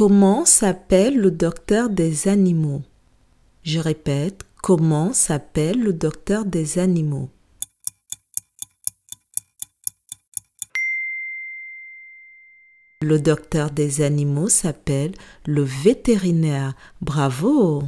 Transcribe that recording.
Comment s'appelle le docteur des animaux? Je répète, comment s'appelle le docteur des animaux? Le docteur des animaux s'appelle le vétérinaire. Bravo!